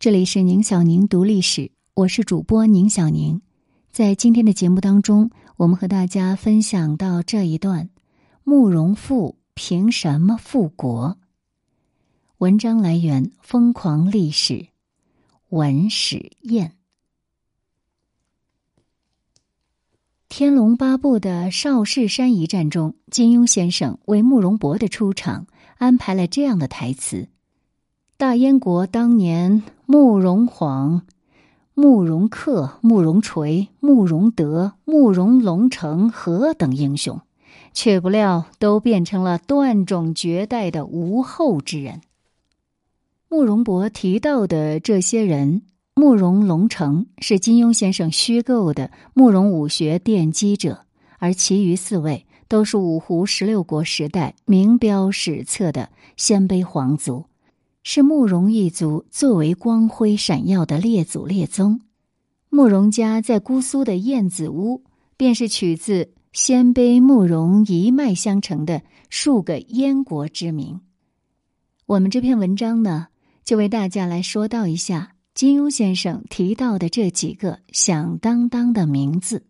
这里是宁小宁读历史，我是主播宁小宁。在今天的节目当中，我们和大家分享到这一段：慕容复凭什么复国？文章来源《疯狂历史》，文史宴。《天龙八部》的少室山一战中，金庸先生为慕容博的出场安排了这样的台词。大燕国当年，慕容晃、慕容恪、慕容垂、慕容德、慕容龙城何等英雄，却不料都变成了断种绝代的无后之人。慕容博提到的这些人，慕容龙城是金庸先生虚构的慕容武学奠基者，而其余四位都是五胡十六国时代名标史册的鲜卑皇族。是慕容一族最为光辉闪耀的列祖列宗。慕容家在姑苏的燕子屋，便是取自鲜卑慕容一脉相承的数个燕国之名。我们这篇文章呢，就为大家来说到一下金庸先生提到的这几个响当当的名字。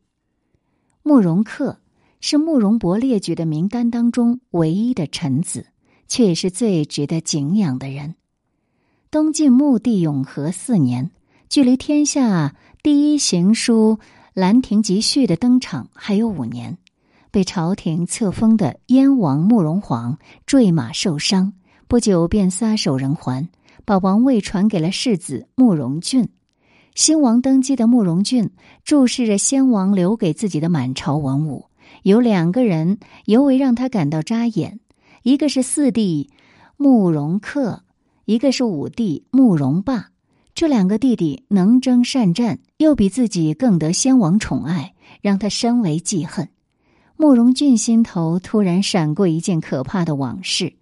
慕容恪是慕容博列举的名单当中唯一的臣子，却也是最值得敬仰的人。东晋穆帝永和四年，距离天下第一行书《兰亭集序》的登场还有五年，被朝廷册封的燕王慕容晃坠马受伤，不久便撒手人寰，把王位传给了世子慕容俊。新王登基的慕容俊注视着先王留给自己的满朝文武，有两个人尤为让他感到扎眼，一个是四弟慕容恪。一个是五弟慕容霸，这两个弟弟能征善战，又比自己更得先王宠爱，让他深为记恨。慕容俊心头突然闪过一件可怕的往事：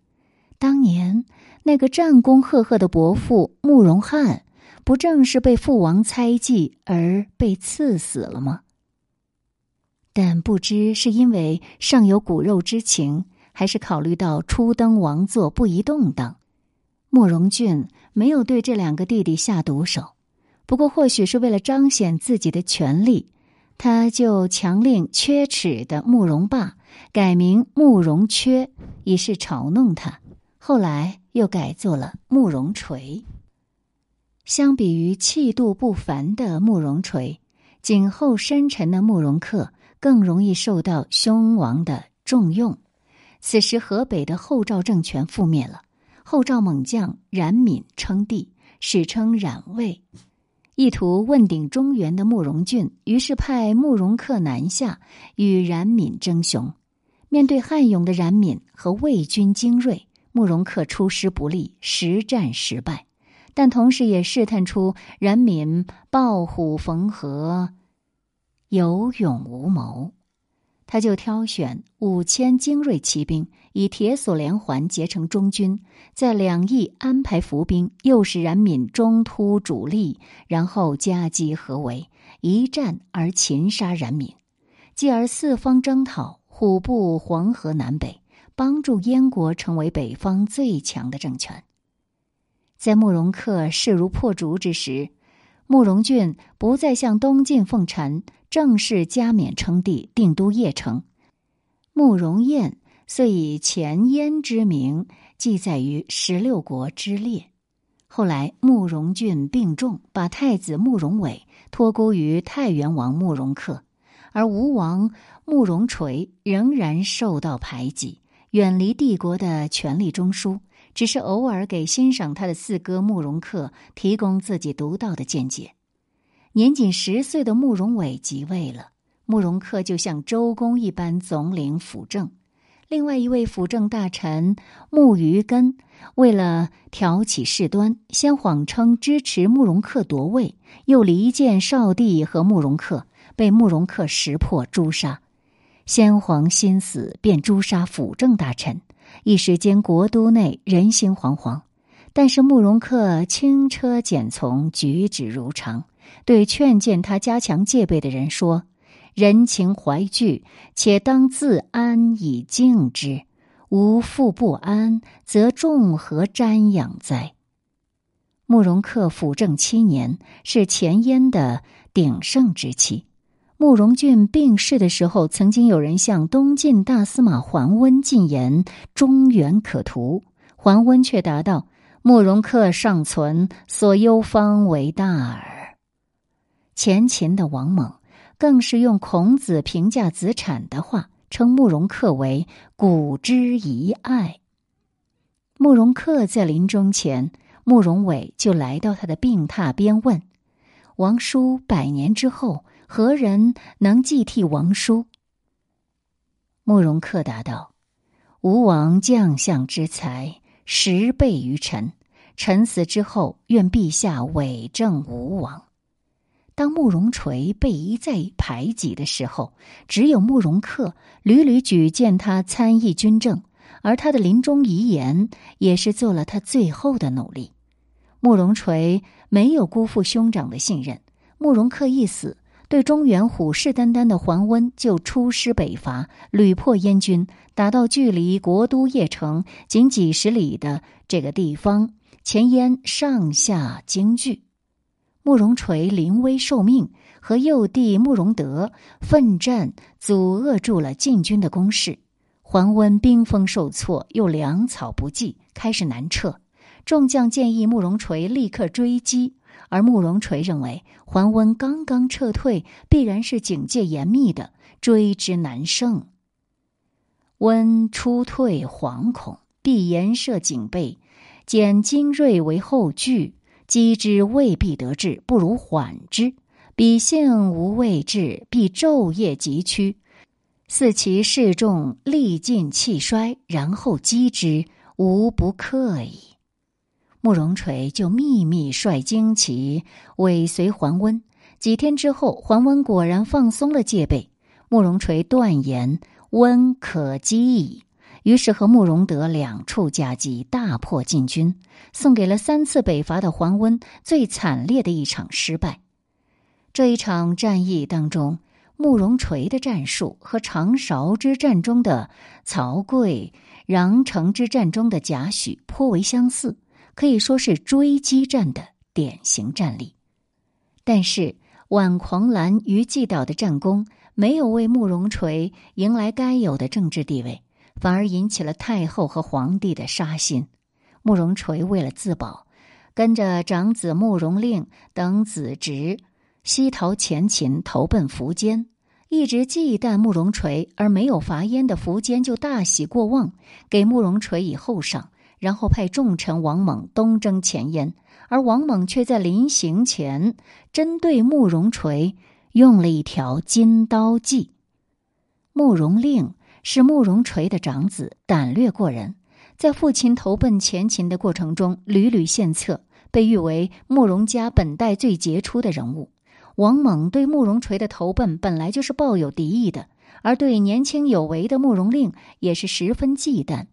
当年那个战功赫赫的伯父慕容翰，不正是被父王猜忌而被赐死了吗？但不知是因为尚有骨肉之情，还是考虑到初登王座不宜动荡。慕容俊没有对这两个弟弟下毒手，不过或许是为了彰显自己的权力，他就强令缺齿的慕容霸改名慕容缺，以示嘲弄他。后来又改做了慕容垂。相比于气度不凡的慕容垂，谨厚深沉的慕容恪更容易受到兄王的重用。此时河北的后赵政权覆灭了。后赵猛将冉闵称帝，史称冉魏。意图问鼎中原的慕容俊，于是派慕容恪南下与冉闵争雄。面对悍勇的冉闵和魏军精锐，慕容恪出师不利，实战失败。但同时也试探出冉闵抱虎逢河，有勇无谋。他就挑选五千精锐骑兵，以铁索连环结成中军，在两翼安排伏兵，诱使冉闵中突主力，然后夹击合围，一战而擒杀冉闵，继而四方征讨，虎步黄河南北，帮助燕国成为北方最强的政权。在慕容恪势如破竹之时，慕容俊不再向东晋奉臣。正式加冕称帝，定都邺城。慕容彦遂以前燕之名记载于十六国之列。后来慕容俊病重，把太子慕容伟托孤于太原王慕容恪，而吴王慕容垂仍然受到排挤，远离帝国的权力中枢，只是偶尔给欣赏他的四哥慕容恪提供自己独到的见解。年仅十岁的慕容伟即位了，慕容恪就像周公一般总领辅政。另外一位辅政大臣慕余根，为了挑起事端，先谎称支持慕容恪夺位，又离间少帝和慕容恪，被慕容恪识破诛杀。先皇心死，便诛杀辅政大臣，一时间国都内人心惶惶。但是慕容恪轻车简从，举止如常。对劝谏他加强戒备的人说：“人情怀惧，且当自安以静之。无复不安，则众何瞻仰哉？”慕容恪辅政七年，是前燕的鼎盛之期。慕容俊病逝的时候，曾经有人向东晋大司马桓温进言“中原可图”，桓温却答道：“慕容恪尚存，所忧方为大耳。”前秦的王猛更是用孔子评价子产的话，称慕容恪为“古之遗爱”。慕容恪在临终前。慕容伟就来到他的病榻边问：“王叔百年之后，何人能继替王叔？”慕容恪答道：“吴王将相之才，十倍于臣。臣死之后，愿陛下委政吴王。”当慕容垂被一再排挤的时候，只有慕容恪屡屡举荐他参议军政，而他的临终遗言也是做了他最后的努力。慕容垂没有辜负兄长的信任。慕容恪一死，对中原虎视眈眈的桓温就出师北伐，屡破燕军，打到距离国都邺城仅几十里的这个地方，前燕上下惊惧。慕容垂临危受命，和幼弟慕容德奋战，阻遏住了晋军的攻势。桓温兵锋受挫，又粮草不济，开始南撤。众将建议慕容垂立刻追击，而慕容垂认为桓温刚刚撤退，必然是警戒严密的，追之难胜。温出退惶恐，必严设警备，减精锐为后拒，击之未必得志，不如缓之。彼性无畏志，必昼夜急趋，似其势众力尽气衰，然后击之，无不克矣。慕容垂就秘密率精骑尾随桓温。几天之后，桓温果然放松了戒备。慕容垂断言温可击矣，于是和慕容德两处夹击，大破晋军，送给了三次北伐的桓温最惨烈的一场失败。这一场战役当中，慕容垂的战术和长勺之战中的曹刿、穰城之战中的贾诩颇为相似。可以说是追击战的典型战例，但是挽狂澜、于既倒的战功没有为慕容垂迎来该有的政治地位，反而引起了太后和皇帝的杀心。慕容垂为了自保，跟着长子慕容令等子侄西逃前秦，投奔苻坚。一直忌惮慕容垂而没有伐燕的苻坚就大喜过望，给慕容垂以厚赏。然后派重臣王猛东征前燕，而王猛却在临行前针对慕容垂用了一条金刀计。慕容令是慕容垂的长子，胆略过人，在父亲投奔前秦的过程中屡屡献策，被誉为慕容家本代最杰出的人物。王猛对慕容垂的投奔本来就是抱有敌意的，而对年轻有为的慕容令也是十分忌惮。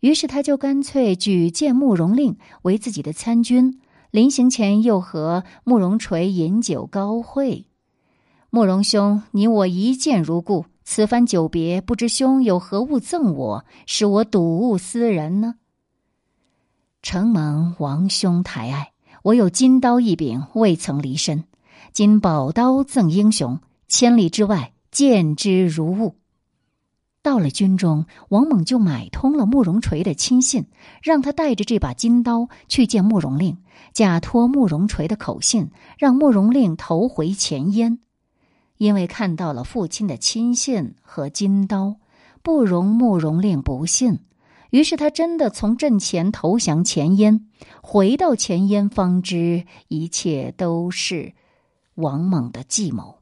于是他就干脆举荐慕容令为自己的参军，临行前又和慕容垂饮酒高会。慕容兄，你我一见如故，此番久别，不知兄有何物赠我，使我睹物思人呢？承蒙王兄抬爱，我有金刀一柄，未曾离身。今宝刀赠英雄，千里之外见之如物。到了军中，王猛就买通了慕容垂的亲信，让他带着这把金刀去见慕容令，假托慕容垂的口信，让慕容令投回前燕。因为看到了父亲的亲信和金刀，不容慕容令不信，于是他真的从阵前投降前燕。回到前燕，方知一切都是王猛的计谋。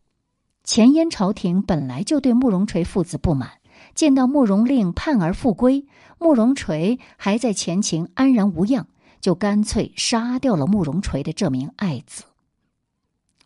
前燕朝廷本来就对慕容垂父子不满。见到慕容令叛而复归，慕容垂还在前秦安然无恙，就干脆杀掉了慕容垂的这名爱子。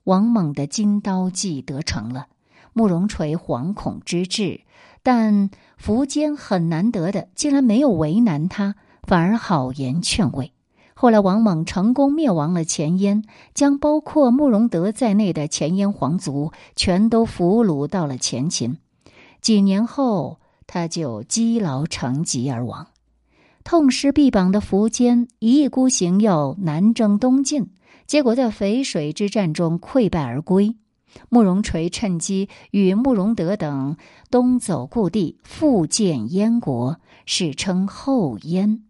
王猛的金刀计得逞了，慕容垂惶恐之至，但苻坚很难得的，竟然没有为难他，反而好言劝慰。后来王猛成功灭亡了前燕，将包括慕容德在内的前燕皇族全都俘虏到了前秦。几年后，他就积劳成疾而亡。痛失臂膀的苻坚一意孤行要南征东晋，结果在淝水之战中溃败而归。慕容垂趁机与慕容德等东走故地，复建燕国，史称后燕。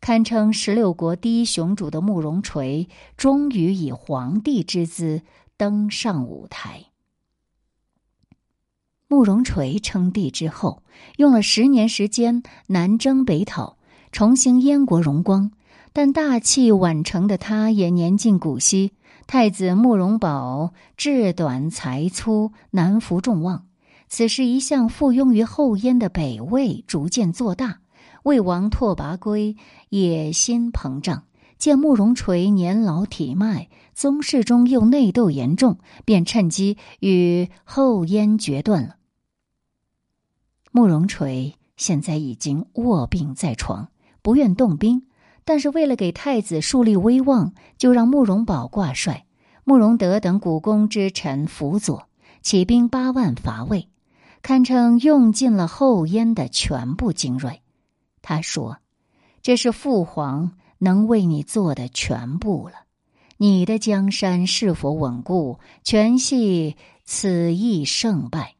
堪称十六国第一雄主的慕容垂，终于以皇帝之姿登上舞台。慕容垂称帝之后，用了十年时间南征北讨，重兴燕国荣光。但大器晚成的他，也年近古稀。太子慕容宝志短才粗，难服众望。此时，一向附庸于后燕的北魏逐渐做大。魏王拓跋圭野心膨胀，见慕容垂年老体迈，宗室中又内斗严重，便趁机与后燕决断了。慕容垂现在已经卧病在床，不愿动兵。但是为了给太子树立威望，就让慕容宝挂帅，慕容德等古公之臣辅佐，起兵八万伐魏，堪称用尽了后燕的全部精锐。他说：“这是父皇能为你做的全部了。你的江山是否稳固，全系此役胜败。”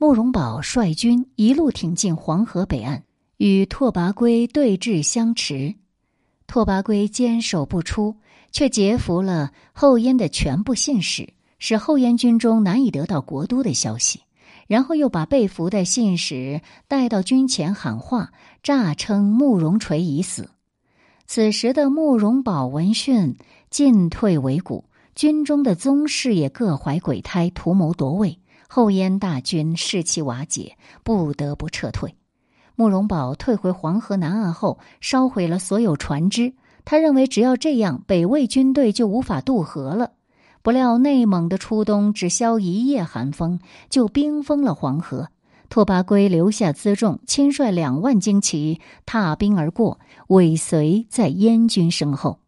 慕容宝率军一路挺进黄河北岸，与拓跋圭对峙相持。拓跋圭坚守不出，却劫俘了后燕的全部信使，使后燕军中难以得到国都的消息。然后又把被俘的信使带到军前喊话，诈称慕容垂已死。此时的慕容宝闻讯进退维谷，军中的宗室也各怀鬼胎，图谋夺位。后燕大军士气瓦解，不得不撤退。慕容宝退回黄河南岸后，烧毁了所有船只。他认为，只要这样，北魏军队就无法渡河了。不料，内蒙的初冬只消一夜寒风，就冰封了黄河。拓跋圭留下辎重，亲率两万精骑踏冰而过，尾随在燕军身后。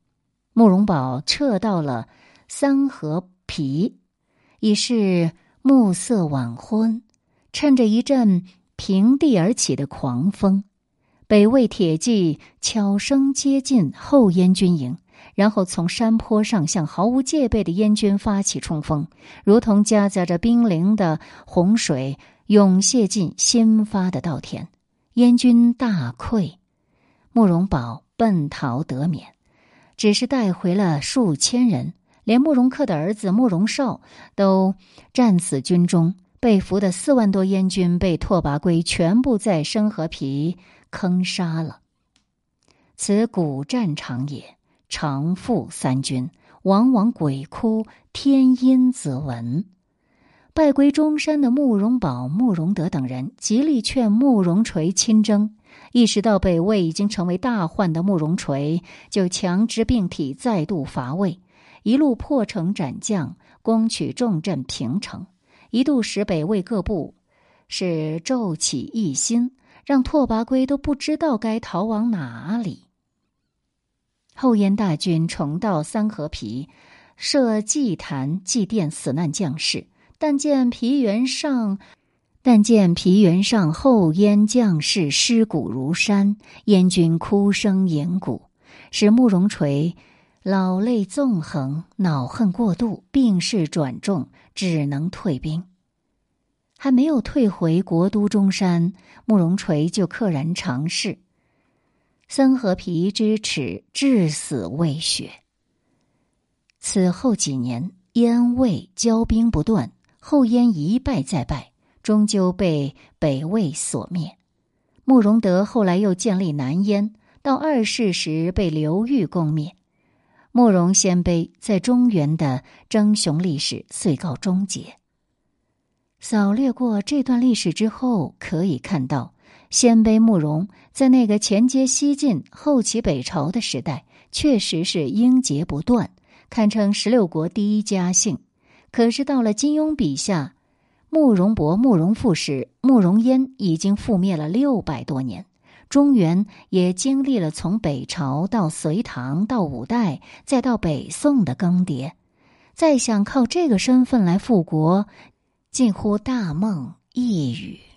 慕容宝撤到了三河皮，已是暮色晚昏，趁着一阵。平地而起的狂风，北魏铁骑悄声接近后燕军营，然后从山坡上向毫无戒备的燕军发起冲锋，如同夹杂着冰凌的洪水涌泻进新发的稻田。燕军大溃，慕容宝奔逃得免，只是带回了数千人，连慕容恪的儿子慕容绍都战死军中。被俘的四万多燕军被拓跋圭全部在生河皮坑杀了。此古战场也，常负三军，往往鬼哭天阴则闻。败归中山的慕容宝、慕容德等人极力劝慕容垂亲征，意识到北魏已经成为大患的慕容垂，就强支病体再度伐魏，一路破城斩将，攻取重镇平城。一度使北魏各部是骤起一心，让拓跋圭都不知道该逃往哪里。后燕大军重到三河皮，设祭坛祭奠死难将士，但见皮原上，但见皮原上后燕将士尸骨如山，燕军哭声盈谷，使慕容垂老泪纵横，恼恨过度，病势转重。只能退兵，还没有退回国都中山，慕容垂就溘然长逝。三河皮之耻，至死未雪。此后几年，燕魏交兵不断，后燕一败再败，终究被北魏所灭。慕容德后来又建立南燕，到二世时被刘裕攻灭。慕容鲜卑在中原的争雄历史遂告终结。扫略过这段历史之后，可以看到，鲜卑慕容在那个前接西晋、后起北朝的时代，确实是英杰不断，堪称十六国第一家姓。可是到了金庸笔下，慕容博、慕容复时，慕容嫣已经覆灭了六百多年。中原也经历了从北朝到隋唐到五代再到北宋的更迭，再想靠这个身份来复国，近乎大梦一语。